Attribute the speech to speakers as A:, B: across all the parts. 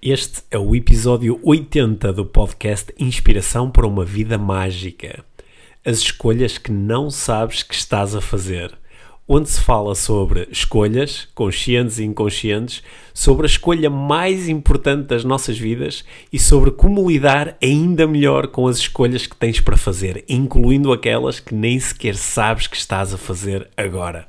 A: Este é o episódio 80 do podcast Inspiração para uma Vida Mágica. As escolhas que não sabes que estás a fazer. Onde se fala sobre escolhas, conscientes e inconscientes, sobre a escolha mais importante das nossas vidas e sobre como lidar ainda melhor com as escolhas que tens para fazer, incluindo aquelas que nem sequer sabes que estás a fazer agora.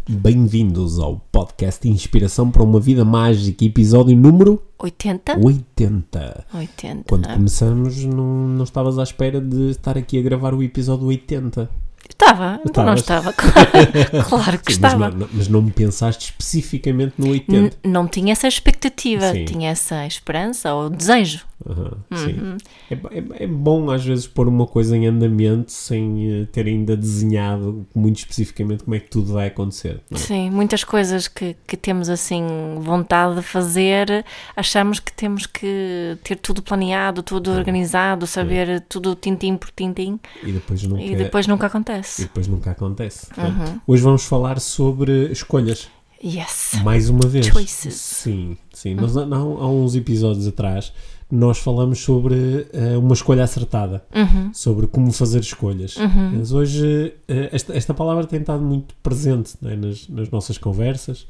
A: Bem-vindos ao podcast Inspiração para uma Vida Mágica, episódio número
B: 80?
A: 80.
B: 80.
A: Quando começamos, não, não estavas à espera de estar aqui a gravar o episódio 80.
B: Estava, não
A: Estavas?
B: estava. Claro, claro que
A: Sim, mas,
B: estava.
A: não, não- mas não me pensaste especificamente no 80.
B: N- Não tinha essa expectativa,
A: Sim.
B: tinha essa esperança ou desejo.
A: Aham,
B: Uhum.
A: sim. É, é- é bom às vezes pôr uma coisa em andamento sem eh, ter ainda desenhado muito especificamente como é que tudo vai acontecer. é?
B: Sim, muitas coisas que, que temos assim vontade de fazer, achamos que temos que ter tudo planeado, tudo organizado, saber tudo tintim por tintim
A: E depois nunca,
B: e depois nunca
A: e
B: acontece.
A: depois nunca acontece.
B: Uhum.
A: Hoje vamos falar sobre escolhas.
B: Yes.
A: Mais uma vez.
B: Choices.
A: Sim, sim. Nós, há, há uns episódios atrás nós falamos sobre eh, uma escolha acertada,
B: Uhum.
A: sobre como fazer escolhas. Mas hoje eh, esta, esta palavra tem estado muito presente é, nas, nas nossas conversas.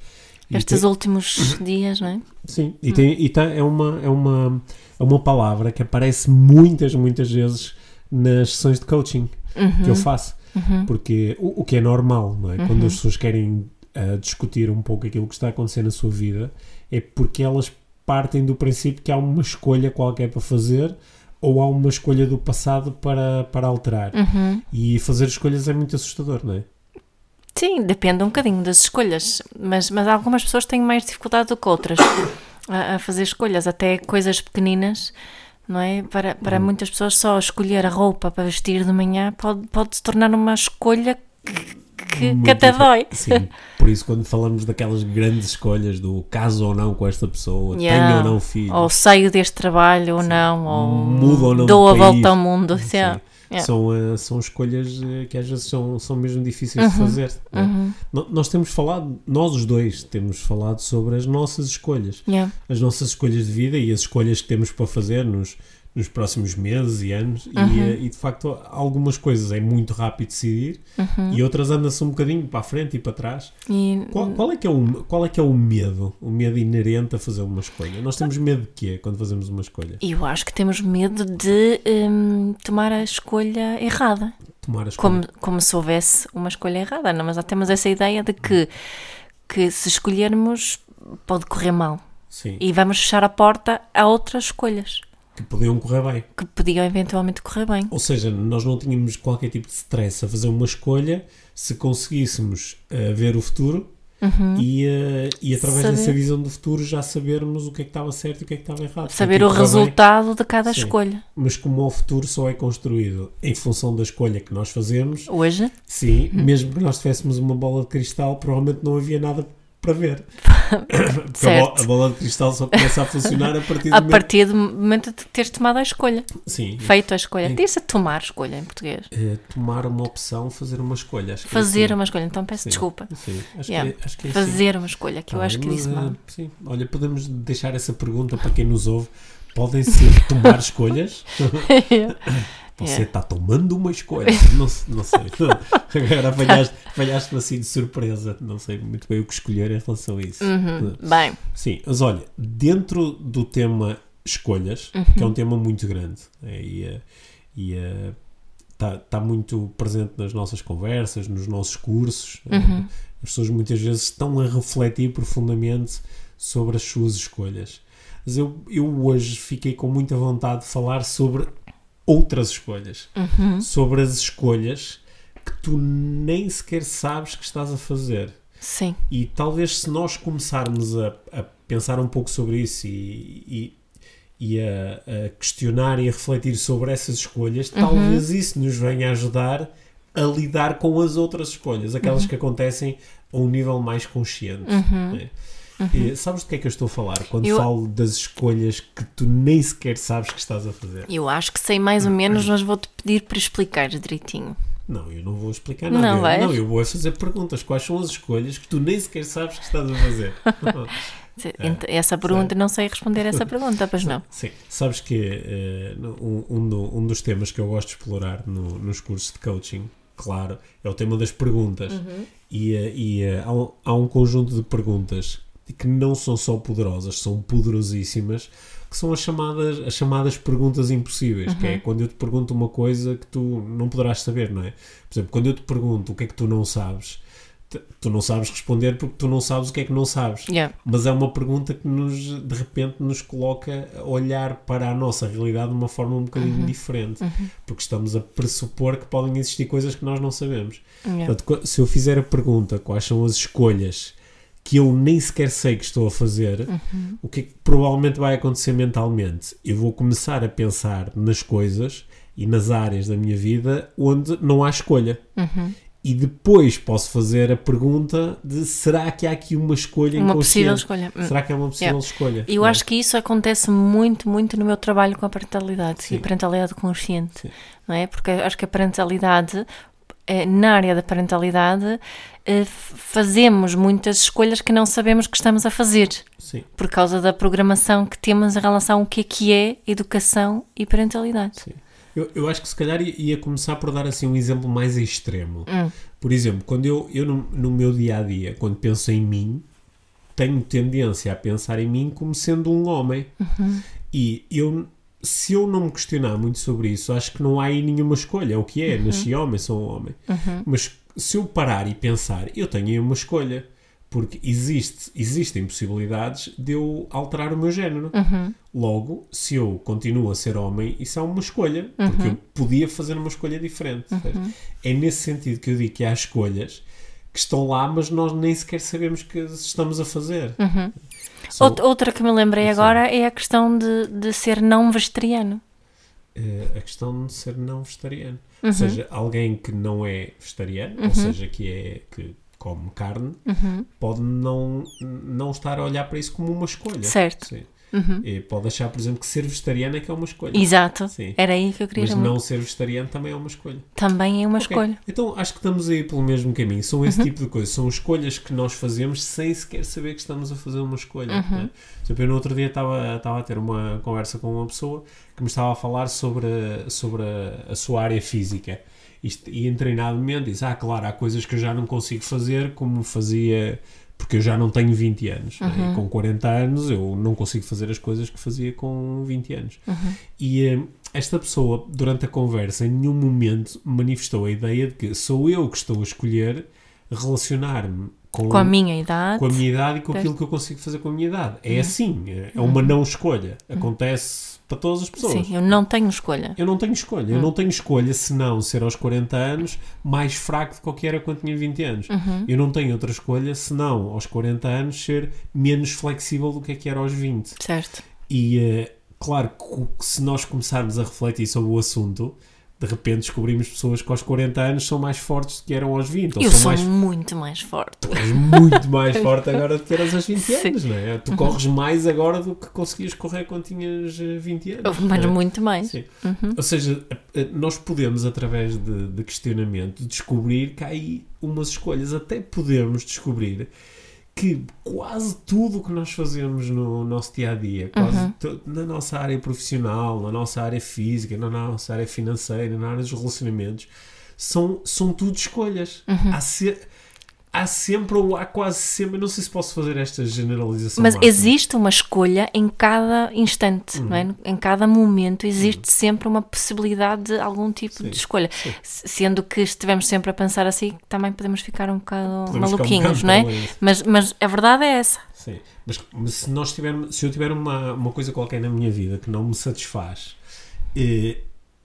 B: Estes
A: tem-
B: últimos dias, não é?
A: Sim, e, tem, e tá- é, uma, é, uma, é uma palavra que aparece muitas, muitas vezes nas sessões de coaching que eu faço. Porque o, o que é normal, não é? Quando as pessoas querem ah, discutir um pouco aquilo que está a acontecer na sua vida, é porque elas partem do princípio que há uma escolha qualquer para fazer ou há uma escolha do passado para, para alterar.
B: Uhum.
A: E fazer escolhas é muito assustador, não é?
B: Sim, depende um bocadinho das escolhas, mas, mas algumas pessoas têm mais dificuldade do que outras a, a fazer escolhas, até coisas pequeninas, não é? Para, para
A: Hum.
B: muitas pessoas, só escolher a roupa para vestir de manhã pode, pode se tornar uma escolha que, que, que até dói.
A: Sim, por isso quando falamos daquelas grandes escolhas do caso ou não com esta pessoa,
B: Yeah.
A: tenho ou não filho,
B: Ou saio deste trabalho ou não, ou
A: Mudo ou não
B: dou a volta ao mundo.
A: Sim.
B: Yeah. Yeah.
A: São, eh, são escolhas eh, que às vezes são, são mesmo difíceis
B: Uhum.
A: de fazer. é? No- Nós temos falado, nós os dois temos falado sobre as nossas escolhas, as nossas escolhas de vida e as escolhas que temos para fazer nos, nos próximos meses e anos. E,
B: Uhum.
A: eh, E, de facto, algumas coisas é muito rápido decidir
B: Uhum.
A: e outras anda-se um bocadinho para a frente e para trás.
B: E
A: Qual, qual é que é o, qual é que é o medo? O medo inerente a fazer uma escolha? Nós temos medo de quê quando fazemos uma escolha?
B: eu acho que temos medo de hum, tomar a escolha errada.
A: Tomar a escolha.
B: como, como se houvesse uma escolha errada, não? mas já temos essa ideia de que, que se escolhermos pode correr mal
A: Sim,
B: e vamos fechar a porta a outras escolhas
A: que podiam correr bem.
B: que podiam eventualmente correr bem.
A: Ou seja, nós não tínhamos qualquer tipo de stress a fazer uma escolha se conseguíssemos eh, ver o futuro e, eh, e através
B: Saber.
A: dessa visão do futuro já sabermos o que é que estava certo e o que é que estava errado.
B: Saber o
A: correr bem,
B: resultado de cada
A: Sim.
B: escolha.
A: mas como o futuro só é construído em função da escolha que nós fazemos,
B: Hoje,
A: sim, mesmo que nós tivéssemos uma bola de cristal, provavelmente não havia nada para ver. Porque a, bo-
B: Certo.
A: a bola de cristal só começa a funcionar a partir do
B: a
A: momento...
B: partir do momento de teres tomado a escolha,
A: Sim,
B: feito a escolha,
A: Em-
B: diz a tomar escolha em português.
A: eh, tomar uma opção, fazer uma escolha. É
B: Fazer
A: assim.
B: uma escolha, então peço
A: Sim,
B: desculpa.
A: Sim, acho,
B: Yeah.
A: que, é- acho que é assim.
B: Fazer uma escolha, que eu
A: Tá
B: acho que disse
A: eh,
B: mal.
A: Sim, olha, podemos deixar essa pergunta para quem nos ouve. Podem-se tomar escolhas? Você está tomando uma escolha. Não, não sei. Agora apanhaste- apanhaste-me assim de surpresa. Não sei muito bem o que escolher em relação a isso.
B: Uhum. Bem,
A: Sim, mas olha, dentro do tema escolhas, que é um tema muito grande é, e eh, e está tá muito presente nas nossas conversas, nos nossos cursos. eh, As pessoas muitas vezes estão a refletir profundamente sobre as suas escolhas. Mas eu, eu hoje fiquei com muita vontade de falar sobre outras escolhas. Sobre as escolhas que tu nem sequer sabes que estás a fazer.
B: Sim.
A: E talvez se nós começarmos a, a pensar um pouco sobre isso e, e, e a, a questionar e a refletir sobre essas escolhas,
B: Uhum.
A: talvez isso nos venha ajudar a lidar com as outras escolhas, aquelas
B: Uhum.
A: que acontecem a um nível mais consciente. né? E sabes do que é que eu estou a falar? Quando
B: Uhum. Eu-
A: falo das escolhas que tu nem sequer sabes que estás a fazer.
B: Eu acho que sei mais ou menos, mas vou-te pedir para explicar direitinho.
A: Não, eu não vou explicar nada.
B: Não
A: eu, não, eu vou é fazer perguntas. Quais são as escolhas que tu nem sequer sabes que estás a fazer?
B: Ent- Essa pergunta, não sei responder essa pergunta, pois não.
A: Sim, sabes que eh, um, um, um dos temas que eu gosto de explorar no- nos cursos de coaching, claro, é o tema das perguntas. E, eh, e, eh, há, um, há um conjunto de perguntas que não são só poderosas, são poderosíssimas, que são as chamadas, as chamadas perguntas impossíveis, que é quando eu te pergunto uma coisa que tu não poderás saber, não é? Por exemplo, quando eu te pergunto o que é que tu não sabes, tu não sabes responder porque tu não sabes o que é que não sabes.
B: Yeah.
A: Mas é uma pergunta que nos, de repente nos coloca a olhar para a nossa realidade de uma forma um bocadinho diferente, porque estamos a pressupor que podem existir coisas que nós não sabemos.
B: Yeah.
A: Portanto, se eu fizer a pergunta quais são as escolhas que eu nem sequer sei que estou a fazer, o que é que provavelmente vai acontecer mentalmente? Eu vou começar a pensar nas coisas e nas áreas da minha vida onde não há escolha. E depois posso fazer a pergunta de será que há aqui uma escolha
B: Uma possível escolha. Hum.
A: Será que é uma possível
B: Yeah.
A: escolha?
B: Eu
A: Não
B: acho que isso acontece muito, muito no meu trabalho com a parentalidade
A: Sim.
B: e a parentalidade consciente,
A: Sim.
B: não é? Porque acho que a parentalidade, na área da parentalidade, eh, fazemos muitas escolhas que não sabemos que estamos a fazer
A: Sim,
B: por causa da programação que temos em relação ao que é que é educação e parentalidade.
A: sim. Eu, eu acho que se calhar ia- ia começar por dar assim um exemplo mais extremo.
B: Hum.
A: Por exemplo, quando eu, eu no, no meu dia a dia, quando penso em mim, tenho tendência a pensar em mim como sendo um homem.
B: Uhum.
A: E eu, se eu não me questionar muito sobre isso, acho que não há aí nenhuma escolha. É o que é,
B: Uhum.
A: nasci homem, sou um homem. Mas se eu parar e pensar, eu tenho aí uma escolha. Porque existe, existem possibilidades de eu alterar o meu género.
B: Uhum.
A: Logo, se eu continuo a ser homem, isso é uma escolha. Porque eu podia fazer uma escolha diferente. percebes? É nesse sentido que eu digo que há escolhas que estão lá, mas nós nem sequer sabemos que estamos a fazer.
B: Outra que me lembrei
A: Sim.
B: agora é a questão de, de ser não vegetariano.
A: eh, a questão de ser não vegetariano.
B: Uhum.
A: Ou seja, alguém que não é vegetariano, ou seja, que é que come carne,
B: Uhum.
A: pode não, não estar a olhar para isso como uma escolha.
B: Certo.
A: Sim.
B: Uhum.
A: Pode achar, por exemplo, que ser vegetariano é que é uma escolha.
B: Exato.
A: Sim.
B: Era aí que eu queria
A: Mas não ser vegetariano também é uma escolha.
B: Também é uma
A: Ok,
B: escolha.
A: Então acho que estamos aí pelo mesmo caminho. São esse tipo de coisas. São escolhas que nós fazemos sem sequer saber que estamos a fazer uma escolha. Né? Por exemplo, eu no outro dia estava, estava a ter uma conversa com uma pessoa que me estava a falar sobre, a- sobre a, a sua área física. Isto, e em treinadamente disse: Ah, claro, há coisas que eu já não consigo fazer como fazia. Porque eu já não tenho 20 anos. né? E com 40 anos eu não consigo fazer as coisas que fazia com 20 anos. E eh, esta pessoa, durante a conversa, em nenhum momento manifestou a ideia de que sou eu que estou a escolher relacionar-me com,
B: Com a minha idade.
A: com a minha idade e com aquilo que eu consigo fazer com a minha idade. É assim, é é uma não escolha. Acontece para todas as pessoas.
B: Sim, eu não tenho escolha.
A: Eu não tenho escolha. Eu não tenho escolha senão ser aos 40 anos mais fraco do que eu era quando tinha 20 anos. Eu não tenho outra escolha senão aos 40 anos ser menos flexível do que é que era aos 20.
B: Certo.
A: E eh, claro que se nós começarmos a refletir sobre o assunto, de repente descobrimos pessoas que aos 40 anos são mais fortes do que eram aos 20. Ou
B: Eu
A: são
B: sou
A: mais
B: muito mais forte.
A: Tu és muito mais forte agora do que eras aos 20
B: Sim. Uhum.
A: anos, não é? Tu corres mais agora do que conseguias correr quando tinhas eh, 20 anos.
B: Mas
A: é?
B: muito mais.
A: Sim. Ou seja, eh, nós podemos, através de, de questionamento, descobrir que há aí umas escolhas. Até podemos descobrir que quase tudo o que nós fazemos no nosso dia a dia, quase
B: Uhum.
A: to- na nossa área profissional, na nossa área física, na nossa área financeira, na área dos relacionamentos, são, são tudo escolhas.
B: Uhum.
A: Há, se- há sempre ou há quase sempre, não sei se posso fazer esta generalização.
B: Mas
A: máxima.
B: existe uma escolha em cada instante, não é? Em cada momento existe sempre uma possibilidade de algum tipo
A: Sim,
B: de escolha.
A: sim.
B: Sendo que se estivermos sempre a pensar assim, também podemos ficar um bocado
A: Podemos um
B: maluquinhos,
A: bocado
B: não é? Mas, mas a verdade é essa.
A: Sim, mas, mas se, nós tivermos, se eu tiver uma, uma coisa qualquer na minha vida que não me satisfaz, eh,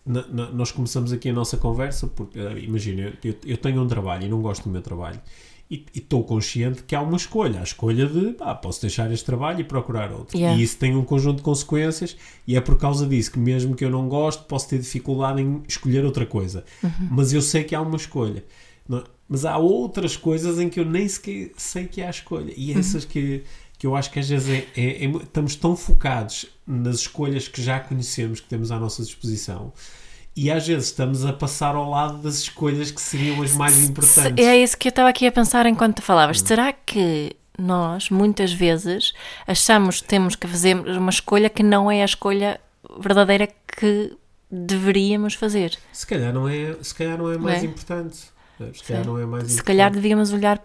A: na- na- nós começamos aqui a nossa conversa porque, eh, imagina, eu, eu- tenho um trabalho e não gosto do meu trabalho e estou consciente que há uma escolha. A escolha de, pá, posso deixar este trabalho e procurar outro.
B: Yeah.
A: E isso tem um conjunto de consequências e é por causa disso que mesmo que eu não goste, posso ter dificuldade em escolher outra coisa. Mas eu sei que há uma escolha. Não é? Mas há outras coisas em que eu nem sequer sei que há escolha. E essas que, que eu acho que às vezes é- é- é estamos tão focados nas escolhas que já conhecemos, que temos à nossa disposição, e às vezes estamos a passar ao lado das escolhas que seriam as mais importantes.
B: É isso que eu estava aqui a pensar enquanto tu falavas.
A: Hum.
B: Será que nós, muitas vezes, achamos que temos que fazer uma escolha que não é a escolha verdadeira que deveríamos fazer?
A: Se calhar não é, se calhar não é mais
B: É.
A: importante. Se calhar
B: Sim.
A: não é mais
B: Se
A: importante.
B: calhar devíamos olhar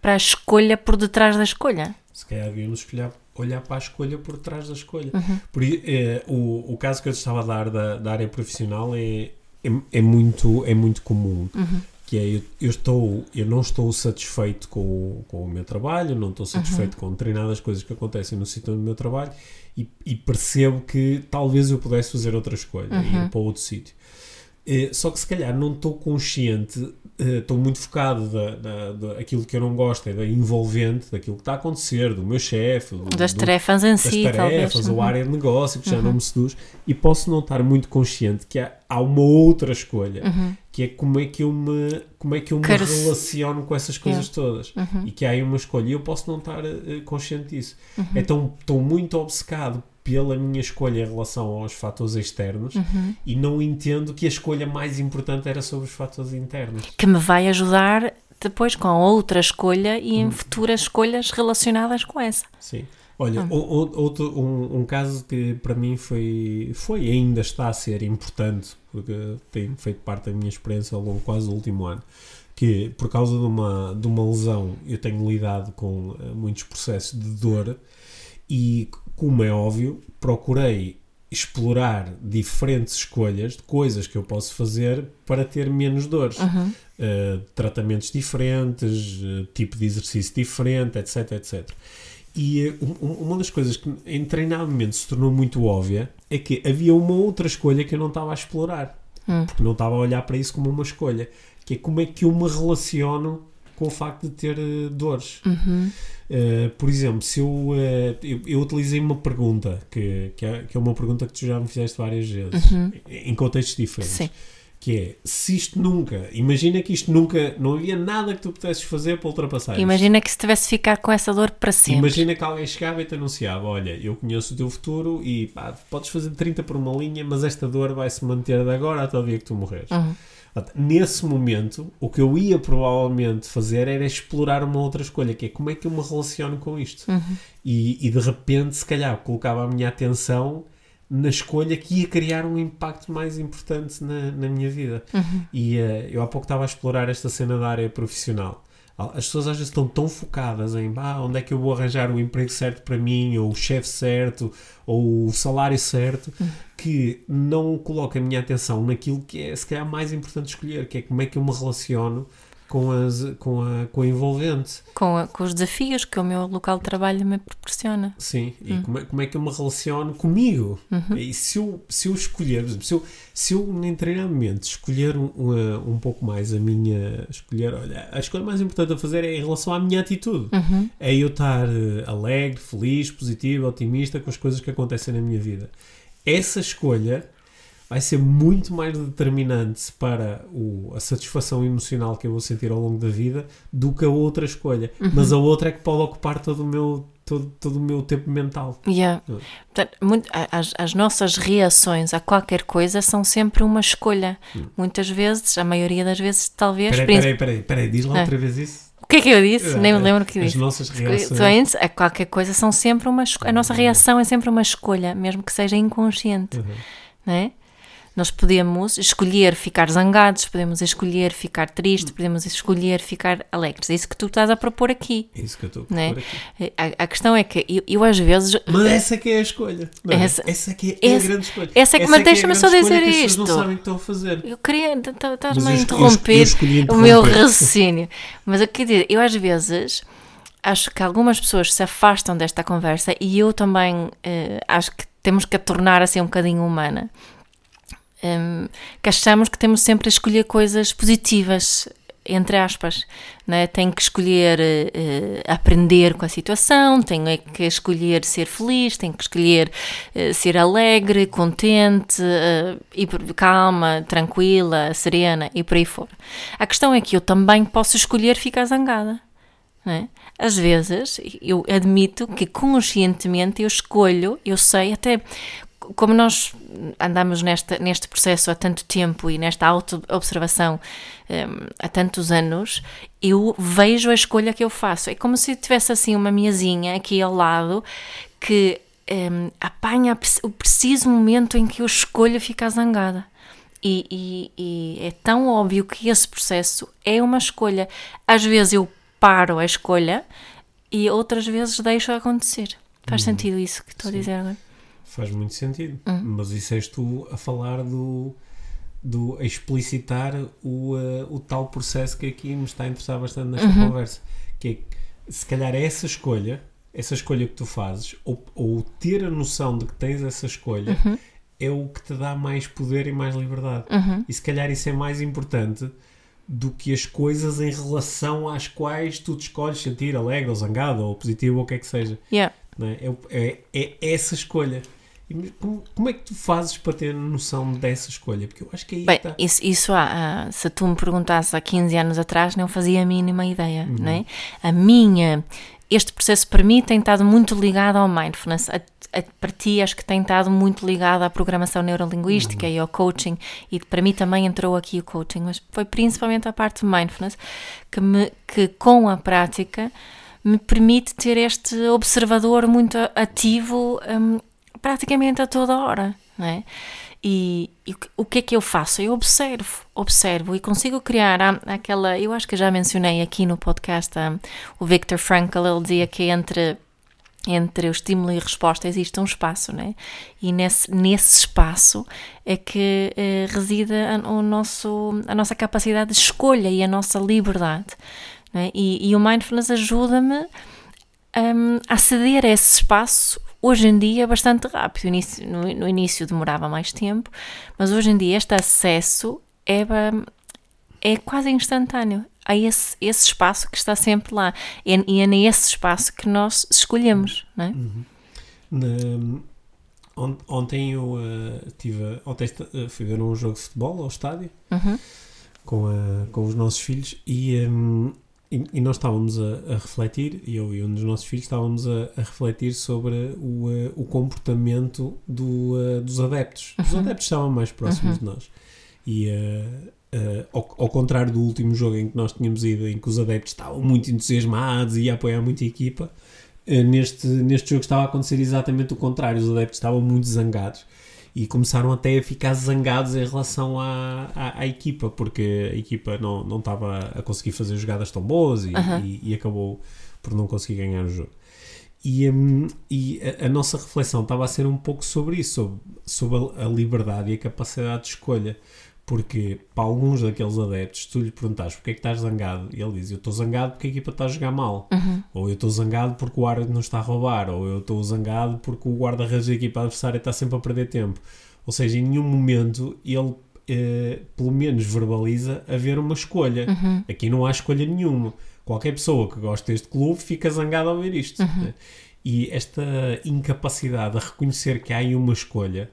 B: para a escolha por detrás da escolha.
A: Se calhar devíamos olhar para a escolha por trás da escolha.
B: Uhum.
A: Por, eh, o, o caso que eu estava a dar da, da área profissional é, é, é muito, é muito comum.
B: Uhum.
A: Que é, eu, eu estou, eu não estou satisfeito com, o- com o meu trabalho, não estou
B: Uhum.
A: satisfeito com determinadas coisas que acontecem no sítio do meu trabalho e, e percebo que talvez eu pudesse fazer outra escolha,
B: Uhum.
A: ir para outro sítio. Eh, só que se calhar não estou consciente, eh, estou muito focado da, da, da- aquilo que eu não gosto, é da envolvente, daquilo que está a acontecer, do meu chefe,
B: Das
A: do-
B: tarefas em
A: das
B: si,
A: tarefas,
B: talvez.
A: ou
B: Uhum.
A: a área de negócio que já não me seduz, e posso não estar muito consciente que há, há uma outra escolha, que é como é que eu me, como é que eu me
B: Uhum. Quero
A: relaciono com essas coisas todas.
B: Uhum.
A: E que há aí uma escolha, e eu posso não estar eh, consciente disso.
B: Uhum.
A: Então estou muito obcecado pela minha escolha em relação aos fatores externos
B: Uhum.
A: e não entendo que a escolha mais importante era sobre os fatores internos.
B: Que me vai ajudar depois com outra escolha e em futuras escolhas relacionadas com essa.
A: Sim. Olha,
B: Ah.
A: outro, um, um caso que para mim foi, foi e ainda está a ser importante, porque tem feito parte da minha experiência ao longo quase do último ano, que por causa de uma, de uma lesão eu tenho lidado com eh, muitos processos de dor e, como é óbvio, procurei explorar diferentes escolhas de coisas que eu posso fazer para ter menos dores.
B: Uhum.
A: Uh, tratamentos diferentes, uh, tipo de exercício diferente, etc, etc. E uh, um- um- uma das coisas que em treinamento se tornou muito óbvia é que havia uma outra escolha que eu não estava a explorar.
B: Hum.
A: Porque não estava a olhar para isso como uma escolha. Que é como é que eu me relaciono com o facto de ter uh, dores.
B: Uhum.
A: Uh, por exemplo, se eu, uh, eu, eu utilizei uma pergunta, que, que, é, que é uma pergunta que tu já me fizeste várias vezes, em em contextos diferentes
B: Sim.
A: Que é se isto nunca, imagina que isto nunca, não havia nada que tu pudesses fazer para ultrapassar isto.
B: Imagina que se tivesse ficar com essa dor para sempre.
A: Imagina que alguém chegava e te anunciava: Olha, eu conheço o teu futuro e pá, podes fazer 30 por uma linha, mas esta dor vai se manter de agora até o dia que tu morreres.
B: Uhum.
A: Nesse momento, o que eu ia provavelmente fazer era explorar uma outra escolha, que é como é que eu me relaciono com isto.
B: Uhum.
A: E, e de repente, se calhar, colocava a minha atenção na escolha que ia criar um impacto mais importante na, na minha vida.
B: Uhum.
A: E eh, eu há pouco estava a explorar esta cena da área profissional. As pessoas às vezes estão tão focadas em ah, onde é que eu vou arranjar o emprego certo para mim, ou o chefe certo, ou o salário certo, que não coloca a minha atenção naquilo que é se calhar mais importante escolher, que é como é que eu me relaciono com, as, com, a, com a envolvente.
B: Com, a- com os desafios que o meu local de trabalho me proporciona.
A: Sim, e como, é, como é que eu me relaciono comigo? E se eu, se eu escolher, se eu, se eu em treinamento escolher um, um, um pouco mais a minha. Escolher, olha, a escolha mais importante a fazer é em relação à minha atitude.
B: Uhum.
A: É eu estar eh, alegre, feliz, positivo, otimista com as coisas que acontecem na minha vida. Essa escolha vai ser muito mais determinante para o, a satisfação emocional que eu vou sentir ao longo da vida do que a outra escolha. Mas a outra é que pode ocupar todo o meu, todo, todo o meu tempo mental.
B: Yeah.
A: Uhum.
B: Portanto, muito- as, as nossas reações a qualquer coisa são sempre uma escolha. Muitas vezes, a maioria das vezes, talvez.
A: Hum. Peraí, peraí, peraí, peraí, diz lá
B: É.
A: outra vez isso.
B: O que é que eu disse? Nem me lembro o que
A: As
B: disse.
A: nossas reações.
B: Reações a qualquer coisa são sempre uma escolha. A nossa reação é sempre uma escolha, mesmo que seja inconsciente.
A: Uhum.
B: Não é? Nós podemos escolher ficar zangados, podemos escolher ficar tristes, podemos escolher ficar alegres. É isso que tu estás a propor aqui.
A: É isso que eu estou a
B: Não é?
A: propor aqui.
B: A, a questão é que eu, eu às vezes.
A: Mas essa que é a escolha. é?
B: Essa-
A: essa, que é,
B: essa-
A: a grande escolha.
B: essa é que- mas
A: a
B: deixa-me só dizer isto.
A: não sabem o que estão a fazer.
B: Eu queria. tá- Estás-me a interromper
A: escolhi
B: o meu
A: interromper.
B: raciocínio. Mas eu queria dizer, eu às vezes acho que algumas pessoas se afastam desta conversa e eu também eh, acho que temos que a tornar assim um bocadinho humana. Hum, que achamos que temos sempre a escolher coisas positivas entre aspas, né? tenho que escolher uh, aprender com a situação, tenho é que escolher ser feliz, tenho que escolher uh, ser alegre, contente, uh, e calma, tranquila, serena e por aí fora. A questão é que eu também posso escolher ficar zangada. Né? Às vezes, eu admito que conscientemente eu escolho, eu sei, até como nós andamos nesta, neste processo há tanto tempo e nesta auto-observação um, há tantos anos, eu vejo a escolha que eu faço. É como se tivesse assim uma mesinha aqui ao lado que um, apanha o preciso momento em que eu escolho ficar zangada. E, e, e é tão óbvio que esse processo é uma escolha. Às vezes eu paro a escolha e outras vezes deixo acontecer. Faz hum, sentido isso que estou sim. a dizer agora?
A: Faz muito sentido. Hum. Mas isso és tu a falar do. do a explicitar o, uh, o tal processo que aqui me está a interessar bastante nesta uhum. conversa. Que é se calhar é essa escolha, essa escolha que tu fazes, ou, ou ter a noção de que tens essa escolha, uhum. é o que te dá mais poder e mais liberdade. Uhum. E se calhar isso é mais importante do que as coisas em relação às quais tu te escolhes sentir alegre ou zangado ou positivo ou o que é que seja.
B: Yeah.
A: É? É, é, é essa escolha. Como, como, é que tu fazes para ter noção dessa escolha? Porque eu acho que aí
B: Bem,
A: está...
B: isso, isso há, se tu me perguntasses há 15 anos atrás, não fazia a mínima ideia, uhum. não é? A minha, este processo para mim tem estado muito ligado ao mindfulness. A, a, para ti acho que tem estado muito ligado à programação neurolinguística uhum. e ao coaching e para mim também entrou aqui o coaching, mas foi principalmente a parte de mindfulness que, me, que com a prática me permite ter este observador muito ativo um, praticamente a toda hora, não é? E, e, o que é que eu faço? Eu observo, observo e consigo criar aquela. Eu acho que já mencionei aqui no podcast o Viktor Frankl, ele dizia que entre, entre o estímulo e a resposta existe um espaço, né? E nesse, nesse espaço é que eh, reside a, o nosso, a nossa capacidade de escolha e a nossa liberdade. Né? E, e o mindfulness ajuda-me um, a ceder a esse espaço hoje em dia é bastante rápido. No, no, início demorava mais tempo, mas hoje em dia este acesso é, é quase instantâneo. Há esse, esse espaço que está sempre lá. E, e é nesse espaço que nós escolhemos, não é? Uhum.
A: Na, ontem eu uh, tive. Ontem uh, fui ver um jogo de futebol ao estádio uhum. com, uh, com os nossos filhos e, um, e, e, nós estávamos a, a, refletir, eu e um dos nossos filhos estávamos a, a refletir sobre o, uh, o comportamento do, uh, dos adeptos. Uhum. Os adeptos estavam mais próximos uhum. de nós. E uh, ao, ao, contrário do último jogo em que nós tínhamos ido, em que os adeptos estavam muito entusiasmados e ia apoiar muito a equipa, neste, neste jogo estava a acontecer exatamente o contrário. Os adeptos estavam muito zangados e começaram até a ficar zangados em relação à, à, à, equipa, porque a equipa não, não estava a conseguir fazer jogadas tão boas e, e, e acabou por não conseguir ganhar o jogo. E, um, e a, a, nossa reflexão estava a ser um pouco sobre isso, sobre, sobre a, a liberdade e a capacidade de escolha. Porque para alguns daqueles adeptos, tu lhe perguntas porque é que estás zangado, e ele diz: Eu estou zangado porque a equipa está a jogar mal, uhum. ou eu estou zangado porque o árbitro não está a roubar, ou eu estou zangado porque o guarda-redes da equipa adversária está sempre a perder tempo. Ou seja, em nenhum momento ele, eh, pelo menos, verbaliza haver uma escolha. Uhum. Aqui não há escolha nenhuma. Qualquer pessoa que goste deste clube fica zangada ao ver isto. Uhum. Né? E esta incapacidade de reconhecer que há aí uma escolha,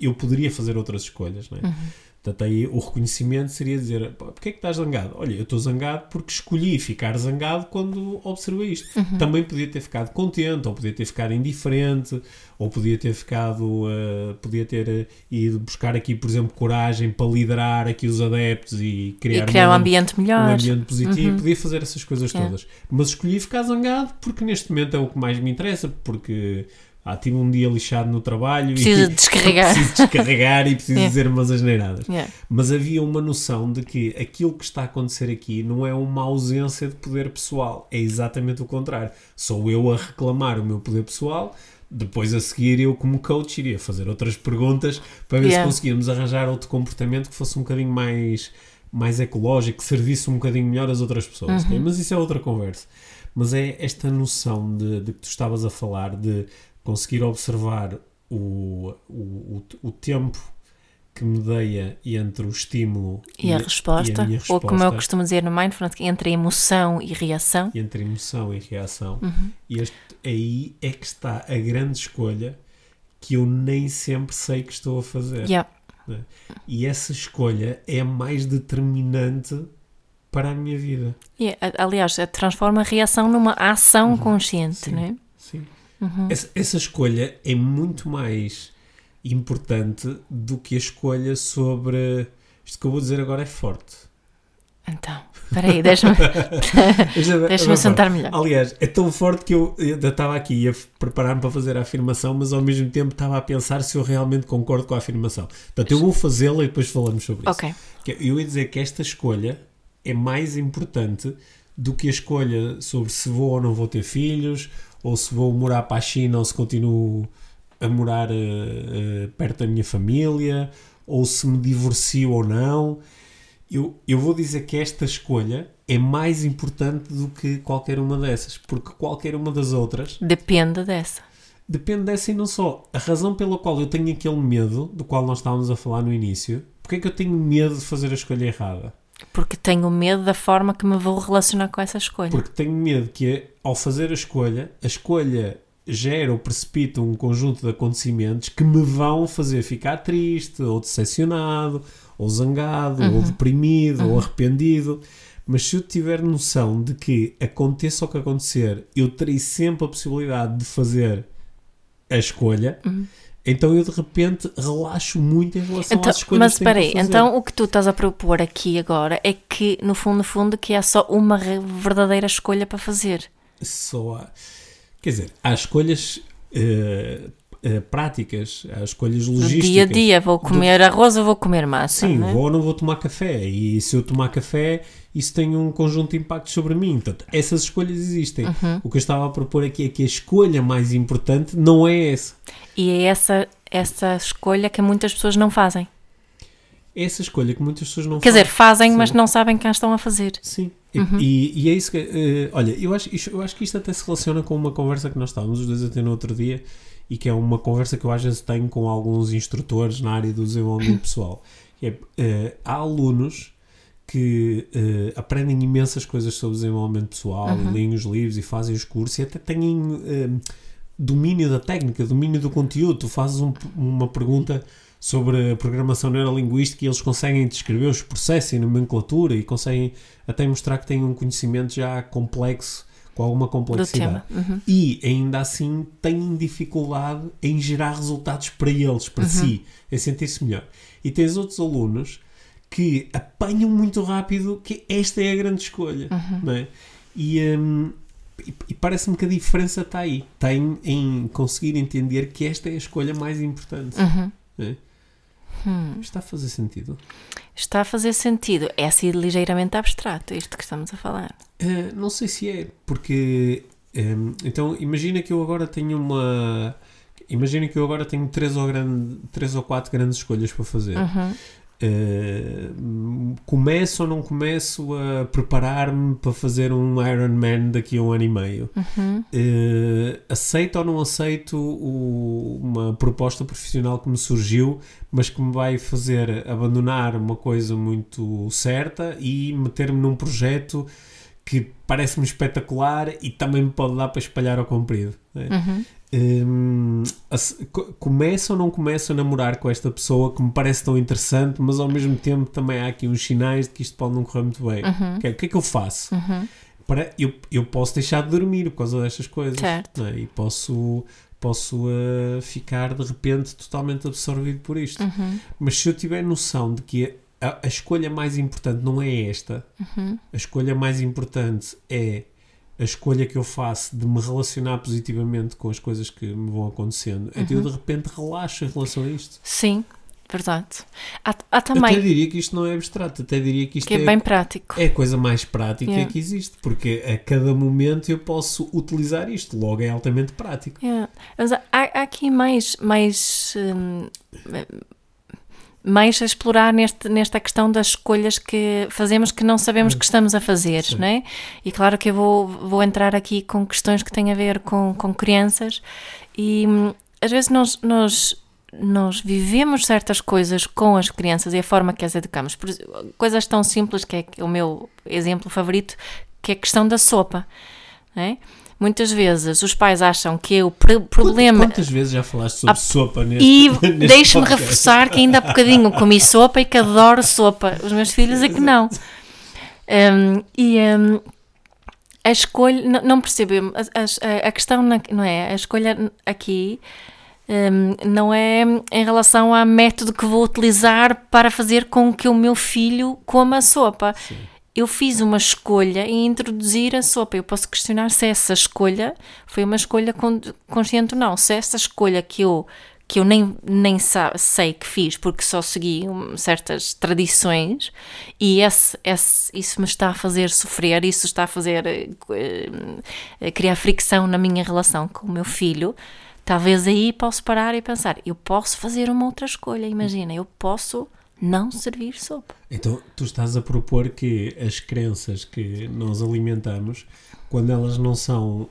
A: eu poderia fazer outras escolhas, não é? Uhum. Portanto, aí o reconhecimento seria dizer: porquê é que estás zangado? Olha, eu estou zangado porque escolhi ficar zangado quando observei isto. Uhum. Também podia ter ficado contente, ou podia ter ficado indiferente, ou podia ter ficado, uh, podia ter uh, ido buscar aqui, por exemplo, coragem para liderar aqui os adeptos e criar,
B: e criar um, um, ambiente melhor,
A: um ambiente positivo. Uhum. Podia fazer essas coisas todas. Mas escolhi ficar zangado porque neste momento é o que mais me interessa, porque ah, tive um dia lixado no trabalho
B: preciso e descarregar.
A: preciso descarregar e preciso yeah. dizer umas asneiradas. Yeah. Mas havia uma noção de que aquilo que está a acontecer aqui não é uma ausência de poder pessoal, é exatamente o contrário. Sou eu a reclamar o meu poder pessoal, depois a seguir eu como coach iria fazer outras perguntas para ver yeah. se conseguíamos arranjar outro comportamento que fosse um bocadinho mais, mais ecológico, que servisse um bocadinho melhor às outras pessoas. Uhum. Okay? Mas isso é outra conversa. Mas é esta noção de, de que tu estavas a falar de conseguir observar o, o, o, tempo que medeia entre o estímulo
B: E, a, resposta,
A: e a minha
B: ou como eu
A: resposta,
B: costumo dizer no Mindfulness, entre emoção e reação.
A: entre emoção e reação.
B: Uhum.
A: E este, aí é que está a grande escolha que eu nem sempre sei que estou a fazer.
B: Yeah.
A: E essa escolha é mais determinante para a minha vida.
B: E, a- aliás, transforma a reação numa ação consciente,
A: Uhum. Sim.
B: não é?
A: Sim.
B: Uhum.
A: Essa, essa escolha é muito mais importante do que a escolha sobre. Isto que eu vou dizer agora é forte.
B: Então, espera aí, deixa-me
A: é-
B: deixa
A: é
B: sentar melhor.
A: Aliás, é tão forte que eu, eu estava aqui a preparar-me para fazer a afirmação, mas ao mesmo tempo estava a pensar se eu realmente concordo com a afirmação. Portanto, eu vou fazê-la e depois falamos sobre isso.
B: Ok,
A: Que Eu ia dizer que esta escolha é mais importante do que a escolha sobre se vou ou não vou ter filhos, ou se vou morar para a China ou se continuo a morar eh, eh, perto da minha família, ou se me divorcio ou não. Eu, eu vou dizer que esta escolha é mais importante do que qualquer uma dessas, porque qualquer uma das outras
B: depende dessa.
A: depende dessa e não só. A razão pela qual eu tenho aquele medo, do qual nós estávamos a falar no início, porque é que eu tenho medo de fazer a escolha errada?
B: Porque tenho medo da forma que me vou relacionar com essa escolha.
A: Porque tenho medo que, ao fazer a escolha, a escolha gera ou precipita um conjunto de acontecimentos que me vão fazer ficar triste, ou decepcionado, ou zangado, ou deprimido, ou arrependido. Mas se eu tiver noção de que aconteça o que acontecer, eu terei sempre a possibilidade de fazer a escolha, então eu de repente relaxo muito em relação
B: Então,
A: às escolhas
B: mas espera aí, então o que tu estás a propor aqui agora é que, no fundo, no fundo, que há só uma verdadeira escolha para fazer.
A: só há. Quer dizer, há escolhas eh, eh, práticas, há escolhas
B: Do
A: logísticas.
B: dia a dia, vou comer arroz ou vou comer massa,
A: Sim,
B: é?
A: vou ou não vou tomar café. E se eu tomar café, isso tem um conjunto de impactos sobre mim. Portanto, essas escolhas existem.
B: Uhum.
A: O que eu estava a propor aqui é que a escolha mais importante não é essa.
B: E é essa, essa escolha que muitas pessoas não fazem.
A: Essa escolha que muitas pessoas não
B: Quer dizer, fazem,
A: Sim.
B: mas não sabem quem estão a fazer.
A: Sim. E-
B: Uhum.
A: E, e é isso que. eh, olha, eu acho, eu acho que isto até se relaciona com uma conversa que nós estávamos os dois a ter no outro dia e que é uma conversa que eu às vezes tenho com alguns instrutores na área do desenvolvimento pessoal. É, eh, há alunos que eh, aprendem imensas coisas sobre desenvolvimento pessoal e leem os livros e fazem os cursos e até têm eh, domínio da técnica, domínio do conteúdo. Tu fazes um- uma pergunta sobre a programação neurolinguística e eles conseguem descrever os processos e nomenclatura e conseguem até mostrar que têm um conhecimento já complexo, com alguma complexidade.
B: Uhum.
A: E ainda assim têm dificuldade em gerar resultados para eles,
B: Uhum.
A: para si, em sentir-se melhor. E tens outros alunos que apanham muito rápido que esta é a grande escolha,
B: Uhum.
A: é? E, hum, e- e parece-me que a diferença está aí. Está em, em conseguir entender que esta é a escolha mais importante.
B: Uhum.
A: é?
B: Hum.
A: Está a fazer sentido?
B: Está a fazer sentido. É assim ligeiramente abstrato isto que estamos a falar.
A: Eh, não sei se é, porque em, então imagina que eu agora tenho uma imagina que eu agora tenho três ou, grande, três ou quatro grandes escolhas para fazer.
B: Uhum.
A: Eh, começo ou não começo a preparar-me para fazer um Ironman daqui a um ano e meio?
B: Uhum.
A: Eh, aceito ou não aceito o- uma proposta profissional que me surgiu, mas que me vai fazer abandonar uma coisa muito certa e meter-me num projeto que parece-me espetacular e também me pode dar para espalhar ao comprido. né?
B: Uhum.
A: Hum, ace- co- começo ou não começo a namorar com esta pessoa que me parece tão interessante, mas ao mesmo tempo também há aqui uns sinais de que isto pode não correr muito bem.
B: Uhum.
A: O que é- o que é que eu faço?
B: Uhum.
A: Para, eu, eu posso deixar de dormir por causa destas coisas.
B: Certo.
A: não é? E posso, posso uh, ficar de repente totalmente absorvido por isto.
B: Uhum.
A: Mas se eu tiver noção de que a, a escolha mais importante não é esta,
B: Uhum.
A: a escolha mais importante é a escolha que eu faço de me relacionar positivamente com as coisas que me vão acontecendo, então
B: Uhum.
A: eu de repente relaxo em relação a isto.
B: Sim, verdade. Há, há
A: Até
B: também
A: diria que isto não é abstrato, até diria que isto
B: que é
A: é,
B: bem prático.
A: é a coisa mais prática
B: Yeah.
A: que existe, porque a cada momento eu posso utilizar isto, logo é altamente prático.
B: Yeah. Mas há, há aqui mais, mais, hum, mais a explorar neste, nesta questão das escolhas que fazemos que não sabemos que estamos a fazer,
A: Sim.
B: não é? E claro que eu vou, vou entrar aqui com questões que têm a ver com, com crianças e hum, às vezes nós, nós nós vivemos certas coisas com as crianças e a forma que as educamos. Por, coisas tão simples que é o meu exemplo favorito, que é a questão da sopa. É? Muitas vezes os pais acham que é o problema.
A: Quantas vezes já falaste sobre a... sopa neste
B: E deixe-me reforçar que ainda há bocadinho comi sopa e que adoro sopa. Os meus filhos é que não. Um, e um, a escolha, não, não percebemos, a, a, a, questão não é, a escolha aqui um, não é em relação ao método que vou utilizar para fazer com que o meu filho coma a sopa. Sim. Eu fiz uma escolha em introduzir a sopa. Eu posso questionar se essa escolha foi uma escolha consciente ou não. Se essa escolha que eu que eu nem, nem sei que fiz porque só segui certas tradições e esse, esse, isso me está a fazer sofrer, isso está a fazer uh, criar fricção na minha relação com o meu filho. Talvez aí posso parar e pensar: eu posso fazer uma outra escolha. Imagina, eu posso não servir sopa.
A: Então, tu estás a propor que as crenças que nós alimentamos, quando elas não são uh,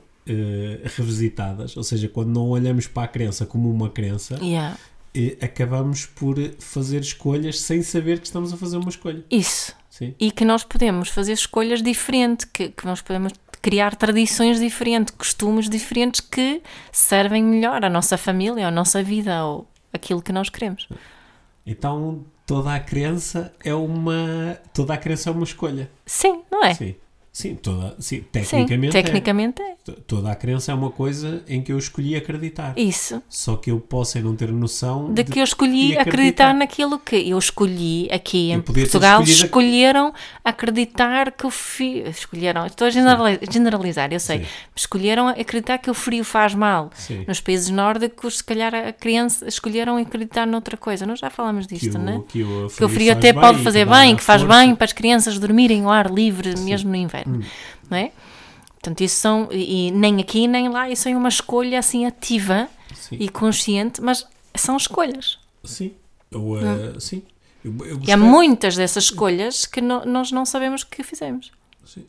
A: revisitadas, ou seja, quando não olhamos para a crença como uma crença,
B: yeah.
A: uh, acabamos por fazer escolhas sem saber que estamos a fazer uma escolha.
B: Isso.
A: Sim.
B: E que nós podemos fazer escolhas diferentes, que, que nós podemos criar tradições diferentes, costumes diferentes que servem melhor à nossa família, à nossa vida ou aquilo que nós queremos.
A: Então toda a crença é uma toda a crença é uma escolha.
B: Sim, não é?
A: Sim. Sim, toda, sim, tecnicamente,
B: sim, tecnicamente é. é.
A: Toda a crença é uma coisa em que eu escolhi acreditar.
B: Isso.
A: Só que eu posso não ter noção
B: de, de que eu escolhi acreditar. acreditar. naquilo que eu escolhi aqui em Portugal. Escolheram acreditar que o frio. Escolheram, estou a generalizar, eu sei. Sim. Escolheram acreditar que o frio faz mal.
A: Sim.
B: Nos países nórdicos, se calhar a criança escolheram acreditar noutra coisa. Nós já falamos disto, não é?
A: Que o,
B: que o frio até pode fazer bem, que faz bem para as crianças dormirem ao ar livre, mesmo no inverno hum. não é? Portanto, isso são, e nem aqui nem lá, isso é uma escolha assim ativa sim. e consciente, mas são escolhas.
A: Sim, eu, uh, sim. Eu, eu
B: e há muitas dessas escolhas que no, nós não sabemos que fizemos.
A: Sim.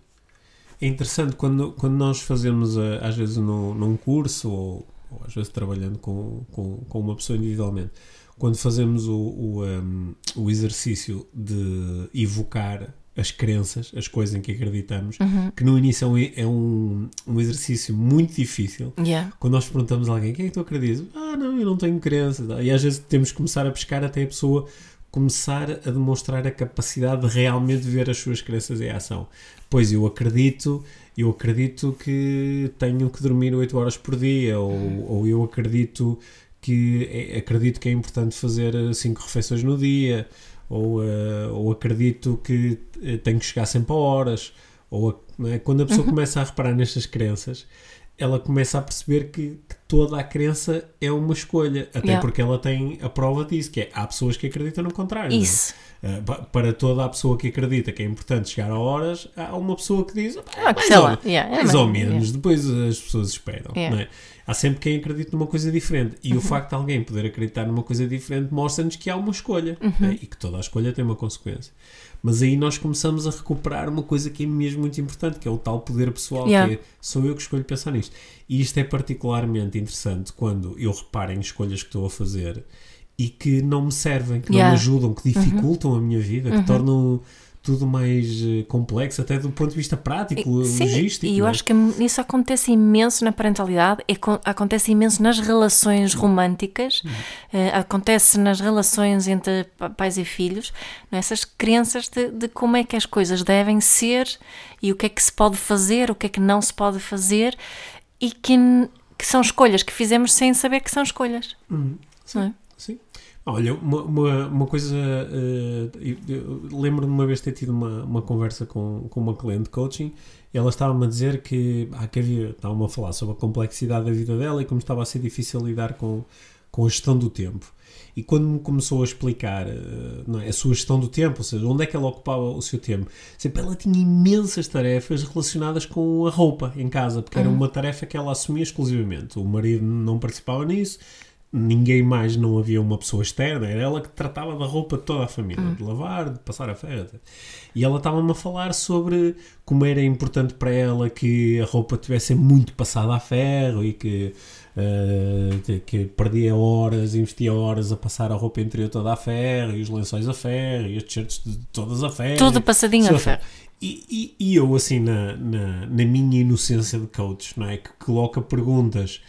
A: É interessante quando, quando nós fazemos, uh, às vezes, no, num curso ou, ou, às vezes trabalhando com, com, com uma pessoa individualmente, quando fazemos o, o, um, ehm, o exercício de evocar as crenças, as coisas em que acreditamos,
B: uhum.
A: que no início é um, um exercício muito difícil.
B: Yeah.
A: Quando nós perguntamos a alguém quem é que tu acreditas? Ah, não, eu não tenho crenças. E às vezes temos que começar a pescar até a pessoa começar a demonstrar a capacidade de realmente ver as suas crenças em ação. Pois eu acredito, eu acredito que tenho que dormir 8 horas por dia, ou, ou eu acredito que é, acredito que é importante fazer 5 refeições no dia ou, uh, ou acredito que eh, tenho que chegar sempre a horas, ou é? quando a pessoa uhum. começa a reparar nestas crenças, ela começa a perceber que toda a crença é uma escolha, até yeah. porque ela tem a prova disso, que é há pessoas que acreditam no contrário.
B: É? Isso.
A: Uh, para toda a pessoa que acredita que é importante chegar a horas, há uma pessoa que diz
B: ah, mais, ou, yeah,
A: é mais ou menos, depois as pessoas esperam. É? há sempre quem acredita numa coisa diferente. E uhum. o facto de alguém poder acreditar numa coisa diferente mostra-nos que há uma escolha
B: uhum.
A: né? e que toda a escolha tem uma consequência. Mas aí nós começamos a recuperar uma coisa que é mesmo muito importante, que é o tal poder pessoal,
B: yeah.
A: que é, sou eu que escolho pensar nisto. E isto é particularmente interessante quando eu reparo em escolhas que estou a fazer e que não me servem, que
B: yeah.
A: não me ajudam, que dificultam uhum. a minha vida, que uhum. tornam tudo mais eh, complexo, até do ponto de vista prático,
B: Sim,
A: logístico.
B: E eu
A: é?
B: acho que isso acontece imenso na parentalidade, é, acontece imenso nas relações românticas, uh, acontece nas relações entre pais e filhos, essas crenças de, de, como é que as coisas devem ser e o que é que se pode fazer, o que é que não se pode fazer e que, que são escolhas que fizemos sem saber que são escolhas.
A: Uhum. Sim. É? Olha, uma, uma, uma coisa. Uh, Lembro-me uma vez ter tido uma, uma conversa com, com uma cliente de coaching e ela estava-me a dizer que, ah, que havia. Estava-me a falar sobre a complexidade da vida dela e como estava a ser difícil lidar com, com a gestão do tempo. E quando me começou a explicar uh, não é, a sua gestão do tempo, ou seja, onde é que ela ocupava o seu tempo, sempre ela tinha imensas tarefas relacionadas com a roupa em casa, porque era uhum. uma tarefa que ela assumia exclusivamente. O marido não participava nisso, ninguém mais, não havia uma pessoa externa, era ela que tratava da roupa de toda a família, de lavar, de passar a ferro. E ela estava-me a falar sobre como era importante para ela que a roupa tivesse muito passada a ferro e que, eh, que- perdia horas, investia horas a passar a roupa interior toda a ferro e os lençóis a ferro e as t-shirts de todas a ferro.
B: Tudo passadinho a ferro.
A: E, e- e eu, assim, na, na, na minha inocência de coach, não é? Que coloca perguntas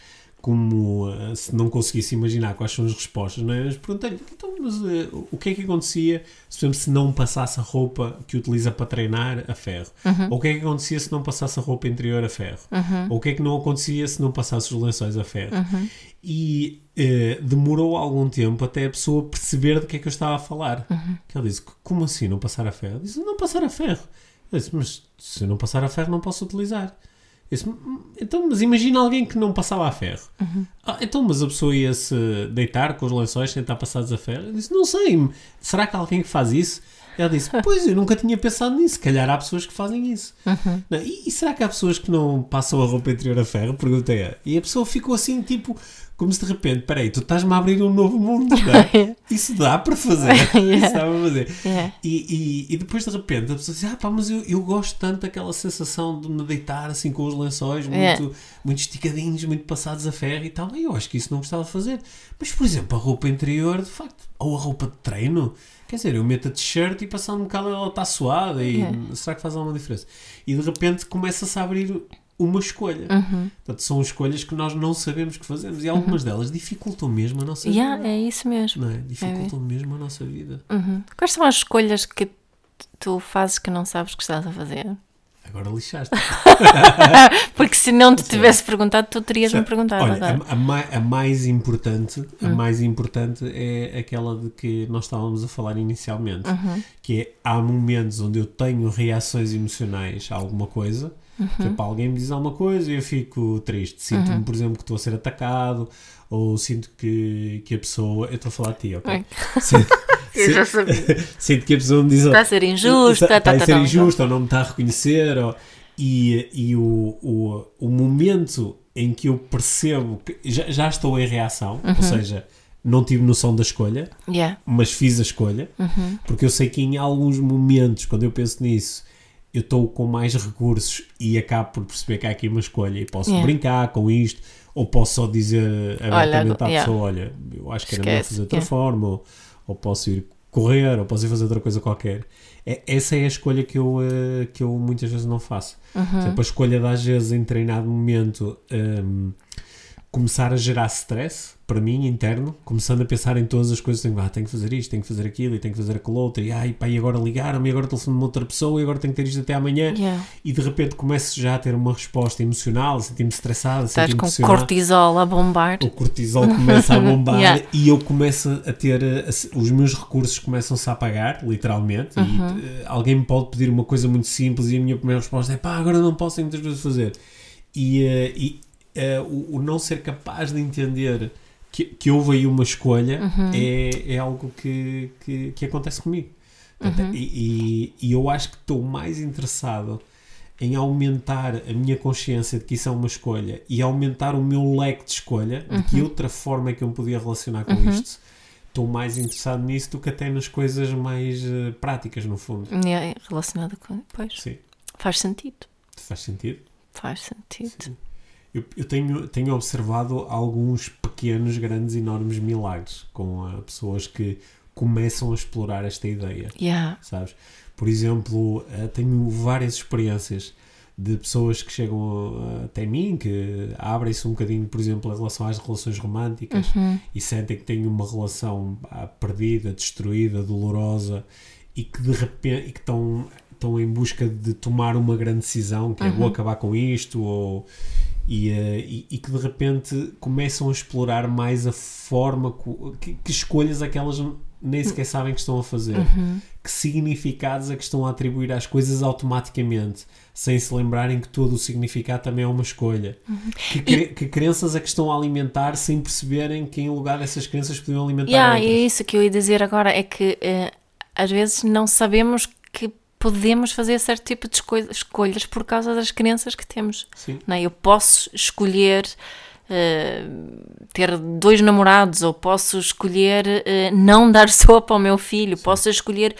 A: como eh, se não conseguisse imaginar quais são as respostas, não é? Mas perguntei-lhe, então, mas eh, o que é que acontecia se, por exemplo, se não passasse a roupa que utiliza para treinar a ferro? Ou o que é que acontecia se não passasse a roupa interior a ferro? Ou o que é que não acontecia se não passasse os lençóis a ferro? E eh, demorou algum tempo até a pessoa perceber do que é que eu estava a falar. Que ela disse, como assim não passar a ferro? Eu disse, não passar a ferro. Eu disse, mas se eu não passar a ferro não posso utilizar. Disse, "Hum, então, mas imagina alguém que não passava a ferro. Ah, então, mas a pessoa ia se deitar com os lençóis sem estar passados a ferro? Eu disse, não sei, será que há alguém que faz isso? Ela disse, pois, eu nunca tinha pensado nisso. Se calhar há pessoas que fazem isso. Não, e, e será que há pessoas que não passam a roupa interior a ferro? Perguntei-a. E a pessoa ficou assim, tipo, como se de repente, peraí, tu estás-me a abrir um novo mundo, não é? Isso dá para fazer.
B: Yeah.
A: Isso dá para fazer.
B: Yeah.
A: E, e, e depois de repente a pessoa diz: Ah, pá, mas eu, eu gosto tanto daquela sensação de me deitar assim com os lençóis
B: Yeah.
A: muito, muito esticadinhos, muito passados a ferro e tal. E eu acho que isso não gostava de fazer. Mas, por exemplo, a roupa interior, de facto, ou a roupa de treino, quer dizer, eu meto a t-shirt e passando um bocado ela está suada e será que faz alguma diferença? E de repente começa-se a abrir uma escolha.
B: Uhum.
A: Portanto, são escolhas que nós não sabemos que fazemos e algumas delas dificultam mesmo a nossa vida.
B: Yeah, é isso mesmo.
A: Não é? Dificultam mesmo a nossa vida.
B: Uhum. Quais são as escolhas que tu fazes que não sabes que estás a fazer?
A: Agora lixaste.
B: Porque se não te tivesse perguntado, tu terias-me perguntado
A: Olha,
B: agora.
A: a, a a mais importante, a
B: Hum.
A: mais importante é aquela de que nós estávamos a falar inicialmente,
B: Uhum.
A: que é há momentos onde eu tenho reações emocionais a alguma coisa.
B: Uhum.
A: Exemplo, alguém me diz alguma coisa e eu fico triste. Sinto-me, por exemplo, que estou a ser atacado, ou sinto que, que a pessoa. Eu estou a falar de ti, ok? Sinto,
B: Eu já sabia.
A: sinto que a pessoa me diz.
B: Está a ser injusta,
A: está,
B: tá,
A: a
B: tá,
A: ser
B: tá.
A: injusto ou não me está a reconhecer ou- e, e o, o, o momento em que eu percebo que já, já estou em reação,
B: Uhum.
A: ou seja, não tive noção da escolha,
B: Yeah.
A: mas fiz a escolha,
B: Uhum.
A: porque eu sei que em alguns momentos, quando eu penso nisso, eu estou com mais recursos e acabo por perceber que há aqui uma escolha e posso
B: Yeah.
A: brincar com isto, ou posso só dizer abertamente à
B: yeah.
A: pessoa: olha, eu acho que era melhor fazer de outra forma, ou, ou posso ir correr, ou posso ir fazer outra coisa qualquer. É, essa é a escolha que eu, eh, que eu muitas vezes não faço.
B: Uhum.
A: Exemplo, a escolha de, às vezes, em determinado momento, ehm, começar a gerar stress, para mim, interno, começando a pensar em todas as coisas, tenho, ah, tenho que fazer isto, tenho que fazer aquilo, e tenho que fazer aquilo outro, e, ai, pá, e agora ligaram-me, agora telefono-me outra pessoa, e agora tenho que ter isto até amanhã,
B: Yeah.
A: e de repente começo já a ter uma resposta emocional, sentir-me estressado,
B: Estás
A: sentir-me
B: com
A: pressionado
B: cortisol a bombar.
A: o cortisol começa a bombar
B: Yeah.
A: e eu começo a ter os meus recursos começam-se a apagar, literalmente.
B: Uhum.
A: E eh, alguém me pode pedir uma coisa muito simples e a minha primeira resposta é pá, agora não posso, tenho muitas coisas a fazer. E, eh, e, eh, o, o não ser capaz de entender que, que houve aí uma escolha
B: Uhum.
A: é, é algo que, que, que acontece comigo. Portanto,
B: Uhum.
A: e, e- e eu acho que estou mais interessado em aumentar a minha consciência de que isso é uma escolha e aumentar o meu leque de escolha, de
B: Uhum.
A: que outra forma é que eu me podia relacionar com isto. Estou mais interessado nisso do que até nas coisas mais eh, práticas, no fundo.
B: Yeah, é relacionada com. Pois.
A: Sim.
B: Faz sentido.
A: Faz sentido?
B: Faz sentido.
A: Sim. Eu, eu tenho, tenho observado alguns pequenos, grandes, enormes milagres com ah, pessoas que começam a explorar esta ideia.
B: Yeah.
A: sabes? Por exemplo, eh, tenho várias experiências de pessoas que chegam eh, até mim, que abrem-se um bocadinho, por exemplo, em relação às relações românticas e sentem que têm uma relação perdida, destruída, dolorosa e que de repente e que estão, estão em busca de tomar uma grande decisão, que é vou acabar com isto ou e, eh, e, e que de repente começam a explorar mais a forma que, que escolhas aquelas nem sequer sabem que estão a fazer. Que significados é que estão a atribuir às coisas automaticamente sem se lembrarem que todo o significado também é uma escolha. Que, cre- que crenças é que estão a alimentar sem perceberem que em lugar dessas crenças podiam alimentar
B: Yeah,
A: outras
B: é isso que eu ia dizer agora, é que eh, às vezes não sabemos que podemos fazer certo tipo de escolha- escolhas por causa das crenças que temos.
A: Sim.
B: Não é? Eu posso escolher uh, ter dois namorados, ou posso escolher uh, não dar sopa ao meu filho, Sim. posso escolher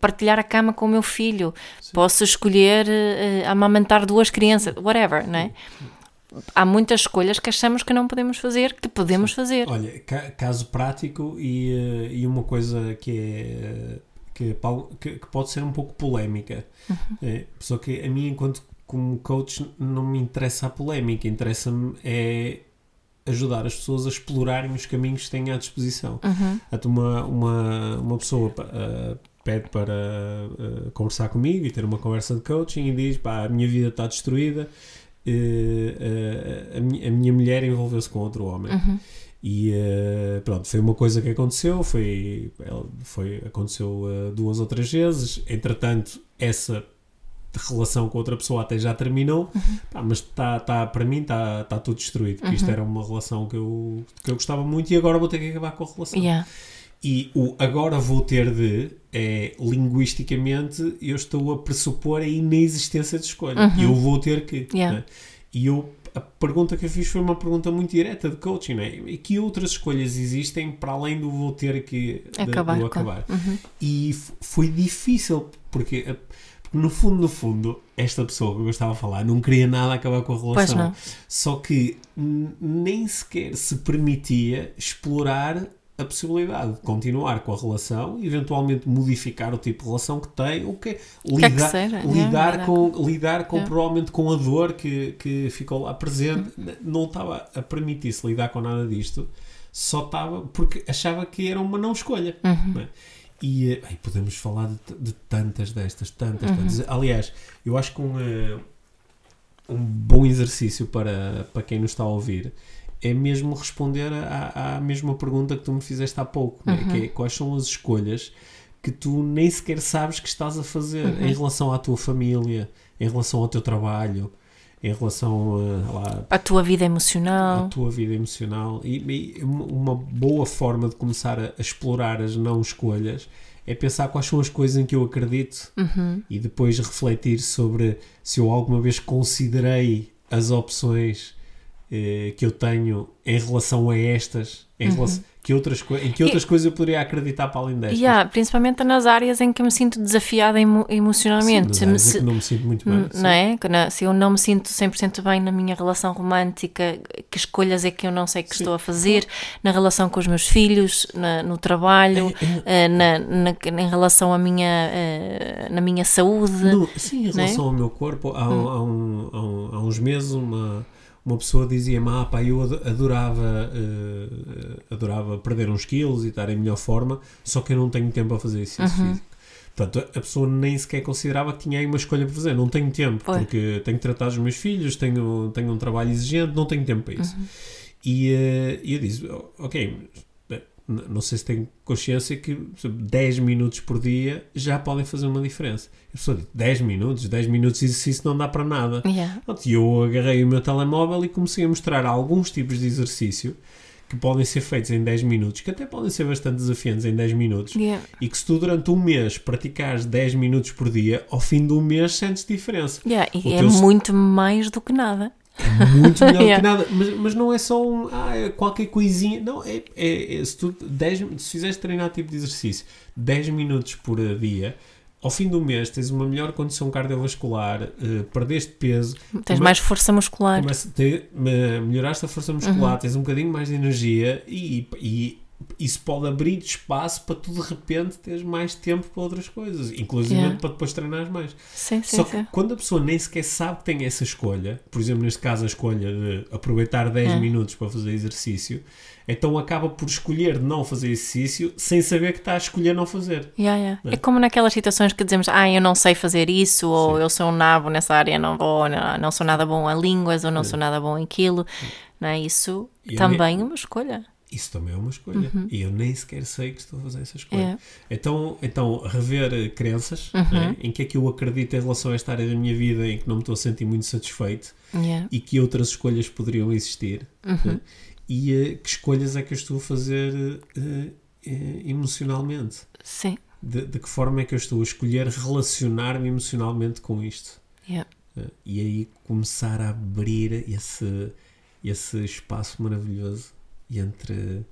B: partilhar a cama com o meu filho, Sim. posso escolher uh, amamentar duas crianças, whatever, não é? Há muitas escolhas que achamos que não podemos fazer, que podemos Sim. fazer.
A: Olha, caso prático e, e uma coisa que é que, que, pode ser um pouco polémica. Uhum. É, só que a mim, enquanto como coach, não me interessa a polémica, interessa-me é ajudar as pessoas a explorarem os caminhos que têm à disposição. Uhum. Uma, uma, uma pessoa uh, pede para uh, conversar comigo e ter uma conversa de coaching e diz: pá, a minha vida está destruída, uh, a, minha, a, minha, mulher envolveu-se com outro homem. Uhum. E uh, pronto, foi uma coisa que aconteceu, foi, foi, aconteceu uh, duas ou três vezes. Entretanto, essa relação com outra pessoa até já terminou, uhum. Pá, mas tá, tá, para mim está tá tudo destruído. Uhum. Isto era uma relação que eu, que eu gostava muito e agora vou ter que acabar com a relação. Yeah. E o agora vou ter de é linguisticamente eu estou a pressupor a inexistência de escolha. Uhum. Eu vou ter que. Yeah. Né? E eu a pergunta que eu fiz foi uma pergunta muito direta de coaching, não é? E que outras escolhas existem para além do vou ter que de, acabar? Do acabar? Uhum. E foi difícil, porque, eh, porque, no fundo, no fundo, esta pessoa que eu gostava de falar não queria nada acabar com a relação. Só que nem sequer se permitia explorar a possibilidade de continuar com a relação, eventualmente modificar o tipo de relação que tem, o que lidar, que seja, lidar, é, com, lidar com é. provavelmente com a dor que, que ficou lá presente, uhum. não estava a permitir-se lidar com nada disto, só estava porque achava que era uma não escolha. Uhum. É? E aí eh, podemos falar de, de, tantas destas, tantas, uhum. tantas. Aliás, eu acho que um, uh, um bom exercício para, para quem nos está a ouvir é mesmo responder à, à mesma pergunta que tu me fizeste há pouco, uhum. né? que é quais são as escolhas que tu nem sequer sabes que estás a fazer uhum. em relação à tua família, em relação ao teu trabalho, em relação
B: à tua vida emocional.
A: À tua vida emocional. E, e uma boa forma de começar a, a, explorar as não escolhas é pensar quais são as coisas em que eu acredito
B: uhum.
A: e depois refletir sobre se eu alguma vez considerei as opções eh, que eu tenho em relação a estas, em uhum. relação, que outras em que outras e, coisas eu poderia acreditar para além destas?
B: Yeah, principalmente nas áreas em que me sinto desafiada emo, emocionalmente.
A: Sim, se, que não me sinto muito bem.
B: Não é? Se eu não me sinto 100% bem na minha relação romântica, que escolhas é que eu não sei que sim. estou a fazer, na relação com os meus filhos, na, no trabalho, é, é, na, na, em relação à minha, uh, na minha saúde. No,
A: sim, em relação é? ao meu corpo, há, hum. há, um, há, um, há uns meses uma uma pessoa dizia-me, ah pá, eu adorava, uh, adorava perder uns quilos e estar em melhor forma, só que eu não tenho tempo a fazer isso uhum. físico. Portanto, a pessoa nem sequer considerava que tinha aí uma escolha para fazer. Não tenho tempo, Foi. porque tenho que tratar os meus filhos, tenho, tenho um trabalho exigente, não tenho tempo para isso. Uhum. E, uh, e eu disse, ok, não sei se tem consciência que 10 minutos por dia já podem fazer uma diferença. A pessoa diz, 10 minutos, 10 minutos de exercício não dá para nada.
B: Yeah.
A: E eu agarrei o meu telemóvel e comecei a mostrar alguns tipos de exercício que podem ser feitos em 10 minutos, que até podem ser bastante desafiantes em 10 minutos,
B: yeah.
A: e que se tu durante um mês praticares 10 minutos por dia, ao fim do mês sentes diferença.
B: Yeah, e é teu... muito mais do que nada.
A: Muito melhor yeah. que nada. Mas, mas não é só um, ah, é qualquer coisinha. Não, é, é, é se tu 10, se fizeres treinar tipo de exercício 10 minutos por dia, ao fim do mês tens uma melhor condição cardiovascular, uh, perdeste peso,
B: tens mais força muscular,
A: te, melhoraste a força muscular, uhum. tens um bocadinho mais de energia e, e isso pode abrir espaço para tu de repente teres mais tempo para outras coisas, inclusive yeah. para depois treinar mais.
B: Sim,
A: Só
B: sim,
A: que
B: sim.
A: quando a pessoa nem sequer sabe que tem essa escolha, por exemplo, neste caso a escolha de aproveitar 10 yeah. minutos para fazer exercício, então acaba por escolher não fazer exercício sem saber que está a escolher não fazer.
B: Yeah, yeah. É? é? como naquelas situações que dizemos, ah, eu não sei fazer isso, ou Sim. eu sou um nabo nessa área, não vou, não, não sou nada bom a línguas, ou não Sim. sou nada bom em aquilo. Não é? Isso e também é uma escolha.
A: Isso também é uma escolha. Uhum. E eu nem sequer sei que estou a fazer essa escolha. É. Então, então, rever crenças, uhum. né, em que é que eu acredito em relação a esta área da minha vida em que não me estou a sentir muito satisfeito
B: yeah.
A: e que outras escolhas poderiam existir.
B: Uhum.
A: Né, e uh, que escolhas é que eu estou a fazer uh, uh, emocionalmente?
B: Sim.
A: De, de, que forma é que eu estou a escolher relacionar-me emocionalmente com isto?
B: Yeah.
A: e aí começar a abrir esse esse espaço maravilhoso entre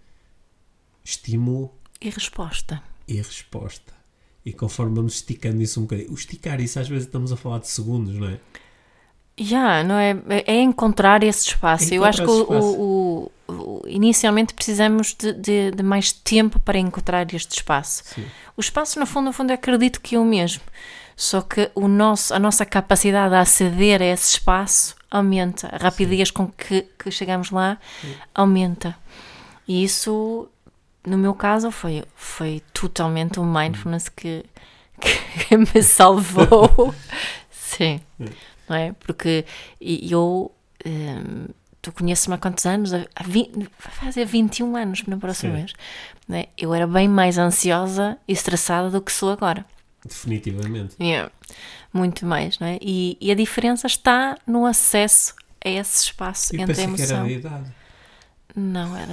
A: estímulo
B: E resposta.
A: e resposta. E conforme vamos esticando isso um bocadinho, o esticar isso às vezes estamos a falar de segundos, não é?
B: Já, não é? É encontrar esse espaço.
A: É
B: Eu acho que
A: encontrar
B: o, o- o- inicialmente precisamos de, de- de mais tempo para encontrar este espaço.
A: Sim.
B: O espaço, no fundo, no fundo, acredito que é o mesmo. Só que o nosso, a nossa capacidade de aceder a esse espaço aumenta. A rapidez com que, que chegamos lá aumenta. E isso, no meu caso, foi, foi totalmente o mindfulness que, que me salvou. Sim. Não é? Porque eu. hum, tu conheces-me há quantos anos? Há, há vi- vai fazer 21 anos na próxima
A: Sim.
B: vez. Não é? Eu era bem mais ansiosa e estressada do que sou agora.
A: Definitivamente.
B: Yeah. Muito mais, não é? E, e a diferença está no acesso a esse espaço
A: Eu
B: entre a
A: pensei que era
B: emoção.
A: da idade.
B: Não, era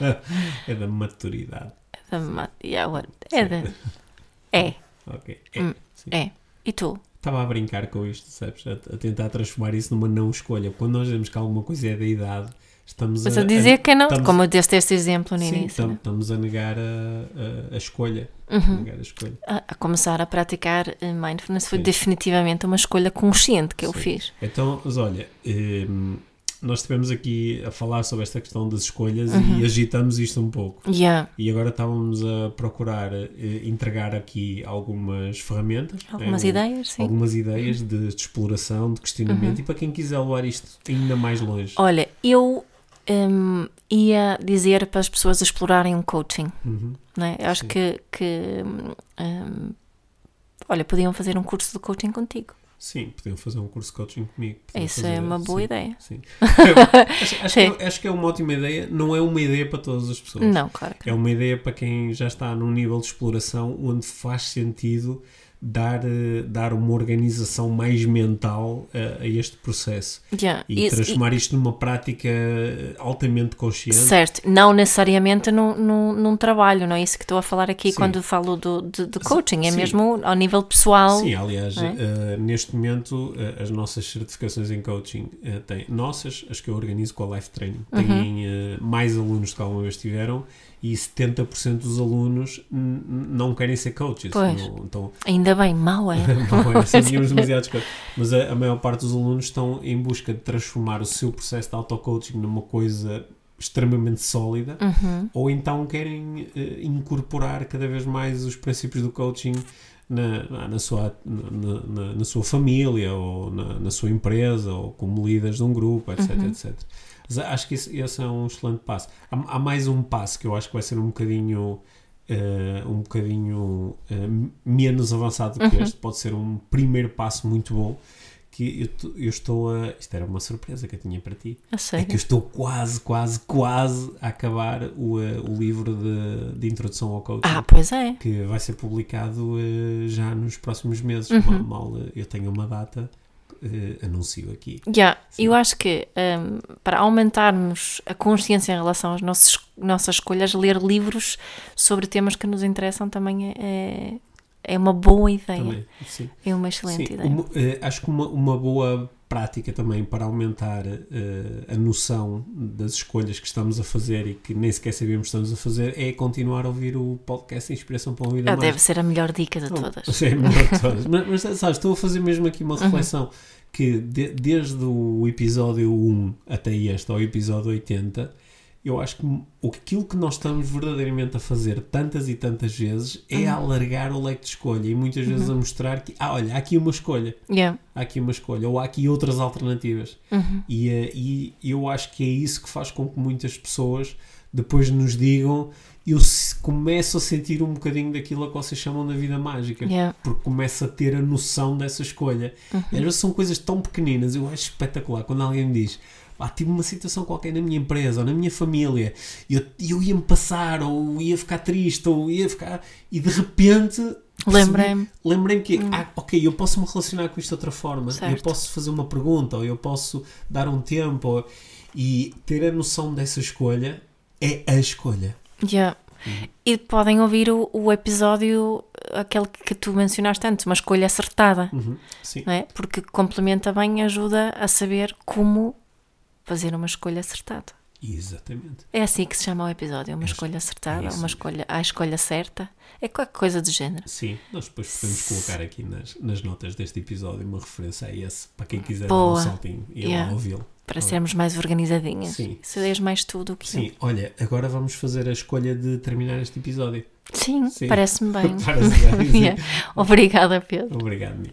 B: da,
A: É da maturidade.
B: da ma- yeah, what- é da- É,
A: Ok. É.
B: Hum. É. E tu?
A: Estava a brincar com isto, sabes? A, a tentar transformar isso numa não escolha. Quando nós dizemos que alguma coisa é da idade, estamos
B: Mas a dizer que não,
A: estamos-
B: como eu deste este exemplo no
A: Sim,
B: início.
A: tam-
B: né?
A: estamos a negar a, a, a escolha. A
B: Uhum.
A: negar a escolha.
B: A, a começar a praticar eh, mindfulness foi
A: Sim.
B: definitivamente uma escolha consciente que eu
A: Sim.
B: fiz.
A: Então, mas olha, hum, nós estivemos aqui a falar sobre esta questão das escolhas
B: Uhum.
A: e agitamos isto um pouco.
B: Yeah.
A: E agora estávamos a procurar eh, entregar aqui algumas ferramentas.
B: Algumas
A: né, um-
B: ideias, sim. Uhum.
A: Algumas ideias de, de exploração, de questionamento e para quem quiser levar isto ainda mais longe.
B: Olha, eu hum, ia dizer para as pessoas explorarem um coaching.
A: Uhum.
B: Não é? Eu acho
A: Sim.
B: que, que hum, olha, podiam fazer um curso de coaching contigo.
A: Sim, podiam fazer um curso de coaching comigo.
B: Isso
A: fazer-
B: é uma boa
A: sim,
B: ideia.
A: Sim. acho, acho
B: Sim.
A: Que, é- acho que é uma ótima ideia. Não é uma ideia para todas as pessoas.
B: Não, claro
A: É uma ideia para quem já está num nível de exploração onde faz sentido dar, eh, dar uma organização mais mental eh, a, a este processo
B: Yeah.
A: e
B: Isso-
A: transformar isto numa prática eh, altamente consciente.
B: Certo, não necessariamente num, num, num trabalho, não é isso que estou a falar aqui
A: Sim.
B: quando falo do, de, de coaching, é
A: sim.
B: mesmo ao nível pessoal.
A: Sim, aliás,
B: é?
A: eh, neste momento eh, as nossas certificações em coaching eh, têm, nossas, as que eu organizo com a Life Training,
B: Uhum.
A: têm eh, mais alunos do que alguma vez tiveram e 70% dos alunos não querem ser coaches. Não- então,
B: Ainda bem, mal é.
A: É, demasiados. Mas a, a maior parte dos alunos estão em busca de transformar o seu processo de auto-coaching numa coisa extremamente sólida
B: Uhum.
A: ou então querem eh, incorporar cada vez mais os princípios do coaching na, na, na sua, na, na- na sua família ou na, na sua empresa ou como líderes de um grupo, etc,
B: Uhum.
A: etc. Mas acho que esse, esse é um excelente passo. Há, há mais um passo que eu acho que vai ser um bocadinho eh, um bocadinho eh, menos avançado do que
B: Uhum.
A: este, pode ser um primeiro passo muito bom que eu, eu estou a... Isto era uma surpresa que eu tinha para ti.
B: A
A: É
B: sério.
A: que eu estou quase, quase, quase a acabar o, eh, o livro de, de introdução ao coaching.
B: Ah, pois é.
A: Que vai ser publicado já nos próximos meses.
B: Uhum.
A: Mal, mal, eu tenho uma data, anuncio aqui.
B: Yeah,
A: Sim.
B: eu acho que um, para aumentarmos a consciência em relação às nossas, nossas escolhas, ler livros sobre temas que nos interessam também é, é uma boa ideia.
A: Também.
B: É uma excelente
A: Sim,
B: ideia.
A: uma- eh, acho que uma, uma boa prática também para aumentar eh, a noção das escolhas que estamos a fazer e que nem sequer sabíamos que estamos a fazer é continuar a ouvir o podcast Inspiração para uma Vida
B: Ah,
A: Mais.
B: deve ser a melhor dica de
A: Não,
B: todas.
A: É a melhor de todas. mas, mas, sabes, estou a fazer mesmo aqui
B: Uhum.
A: uma reflexão que de- desde o episódio 1 até este, ao episódio 80, eu acho que aquilo que nós estamos verdadeiramente a fazer tantas e tantas vezes é
B: Uhum.
A: alargar o leque de escolha e muitas vezes a mostrar que, ah, olha, há aqui uma escolha,
B: Yeah.
A: há aqui uma escolha, ou há aqui outras alternativas.
B: Uhum.
A: E, eh, e eu acho que é isso que faz com que muitas pessoas depois nos digam eu começo a sentir um bocadinho daquilo a que vocês chamam da vida mágica
B: Yeah.
A: porque começo a ter a noção dessa escolha
B: Uhum.
A: e às vezes são coisas tão pequeninas eu acho espetacular quando alguém me diz ah, tive uma situação qualquer na minha empresa ou na minha família e eu, eu ia-me passar ou ia ficar triste ou ia ficar e de repente
B: Lembrei-me.
A: lembrei-me que, ah, ok, eu posso me relacionar com isto de outra forma, eu
B: Certo.
A: posso fazer uma pergunta, ou eu posso dar um tempo, ou- e ter a noção dessa escolha é a escolha.
B: Yeah.
A: Uhum.
B: E podem ouvir o, o episódio, aquele que tu mencionaste antes, uma escolha acertada,
A: Uhum,
B: é? Porque complementa bem e ajuda a saber como fazer uma escolha acertada.
A: Exatamente.
B: É assim que se chama o episódio, uma
A: É
B: escolha acertada,
A: isso.
B: uma escolha, a escolha certa, é qualquer coisa do género.
A: Sim, nós depois podemos colocar aqui nas, nas notas deste episódio uma referência a esse, para quem quiser
B: Boa.
A: dar um saltinho e
B: Yeah.
A: ouvi-lo.
B: Para sermos mais organizadinhas.
A: Sim.
B: Se lês mais tudo o que
A: Sim, olha, agora vamos fazer a escolha de terminar este episódio.
B: Sim,
A: Sim.
B: parece-me bem.
A: Parece bem.
B: Yeah. Obrigada, Pedro.
A: Obrigado, Mi.